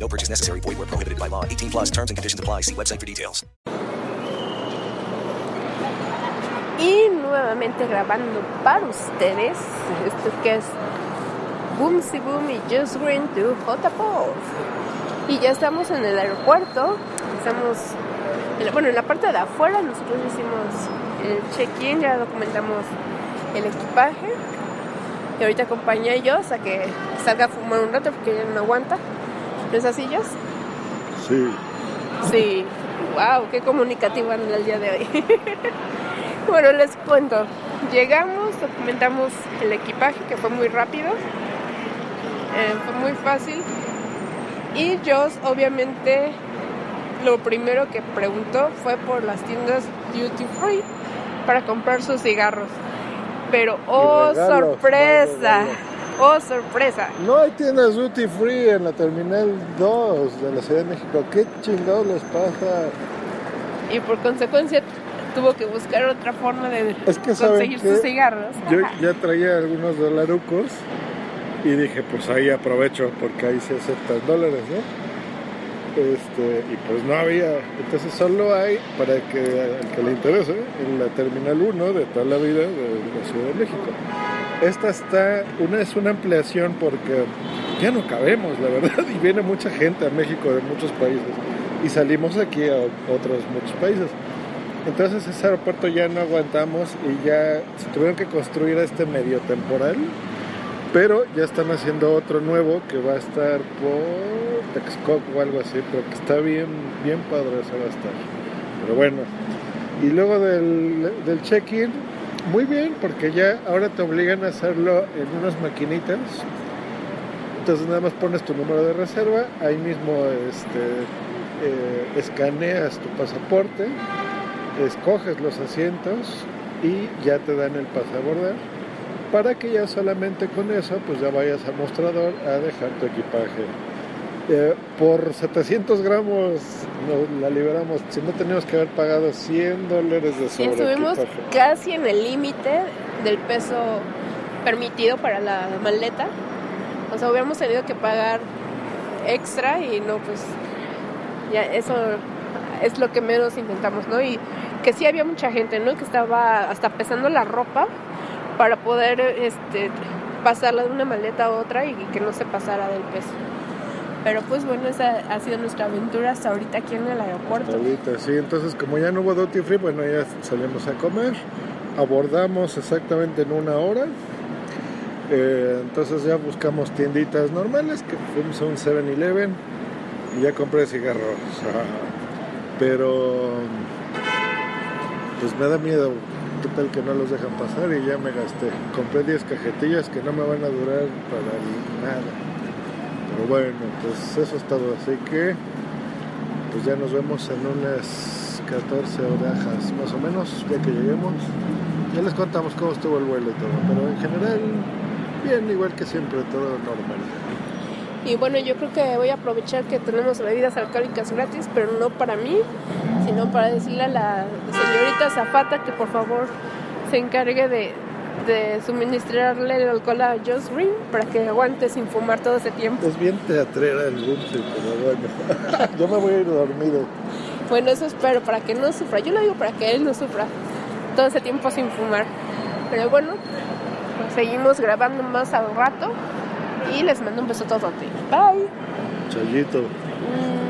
No purchase necessary. Void prohibited by law. 18 plus terms and conditions apply. See website for details. Y nuevamente grabando para ustedes. Esto que es Boomsy Boom y Just Green to J-Pop. Y ya estamos en el aeropuerto. Estamos, en la- bueno, en la parte de afuera nosotros hicimos el check-in, ya documentamos el equipaje. Y ahorita acompañé a ellos a que salga a fumar un rato porque ya no aguanta. ¿No es así, Jos? Sí. Sí. Wow, qué comunicativo anda el día de hoy. bueno, les cuento. Llegamos, documentamos el equipaje, que fue muy rápido. Eh, fue muy fácil. Y Joss, obviamente, lo primero que preguntó fue por las tiendas duty free para comprar sus cigarros. Pero, oh, sorpresa. Oh, sorpresa. No hay tiendas duty free en la terminal 2 de la Ciudad de México. ¿Qué chingados les pasa? y por consecuencia tuvo que buscar otra forma de Es que, ¿saben conseguir sus cigarros. Yo ya traía algunos dolarucos y dije, pues ahí aprovecho porque ahí se aceptan dólares, ¿no? Este, y pues no había. Entonces solo hay, para que al que le interese, en la terminal 1 de toda la vida de la Ciudad de México. Esta está, una es una ampliación porque ya no cabemos, la verdad, y viene mucha gente a México de muchos países y salimos aquí a otros muchos países. Entonces ese aeropuerto ya no aguantamos y ya se tuvieron que construir este medio temporal, pero ya están haciendo otro nuevo que va a estar por Texcoco o algo así, pero que está bien, bien padre ese va a estar. Pero bueno, y luego del, del check-in, muy bien, porque ya ahora te obligan a hacerlo en unas maquinitas. Entonces nada más pones tu número de reserva, ahí mismo este, eh, escaneas tu pasaporte, escoges los asientos y ya te dan el pase a abordar para que ya solamente con eso pues ya vayas al mostrador a dejar tu equipaje. Eh, por 700 gramos nos la liberamos, si no teníamos que haber pagado 100 dólares de sobre estuvimos casi en el límite del peso permitido para la maleta. O sea, hubiéramos tenido que pagar extra y no, pues ya eso es lo que menos intentamos, ¿no? Y que sí había mucha gente, ¿no? Que estaba hasta pesando la ropa para poder este, pasarla de una maleta a otra y que no se pasara del peso. Pero pues bueno, esa ha sido nuestra aventura hasta ahorita aquí en el aeropuerto. Ahorita, sí, entonces como ya no hubo duty free, bueno, ya salimos a comer, abordamos exactamente en una hora, Eh, entonces ya buscamos tienditas normales, que fuimos a un 7-Eleven y ya compré cigarros. Pero pues me da miedo, qué tal que no los dejan pasar y ya me gasté. Compré 10 cajetillas que no me van a durar para nada. Bueno, pues eso es todo, así que pues ya nos vemos en unas 14 horas más o menos, ya que lleguemos. Ya les contamos cómo estuvo el vuelo y todo, pero en general, bien, igual que siempre, todo normal. Y bueno, yo creo que voy a aprovechar que tenemos bebidas alcohólicas gratis, pero no para mí, sino para decirle a la señorita Zapata que por favor se encargue de, de suministrarle el alcohol a Joss Green para que aguante sin fumar todo ese tiempo. Es bien teatrera el Bumsy, pero bueno, yo me voy a ir dormido. Bueno, eso espero, para que no sufra. Yo lo digo para que él no sufra todo ese tiempo sin fumar. Pero bueno, pues seguimos grabando más al rato y les mando un beso todo. Bye. Chayito. Mua.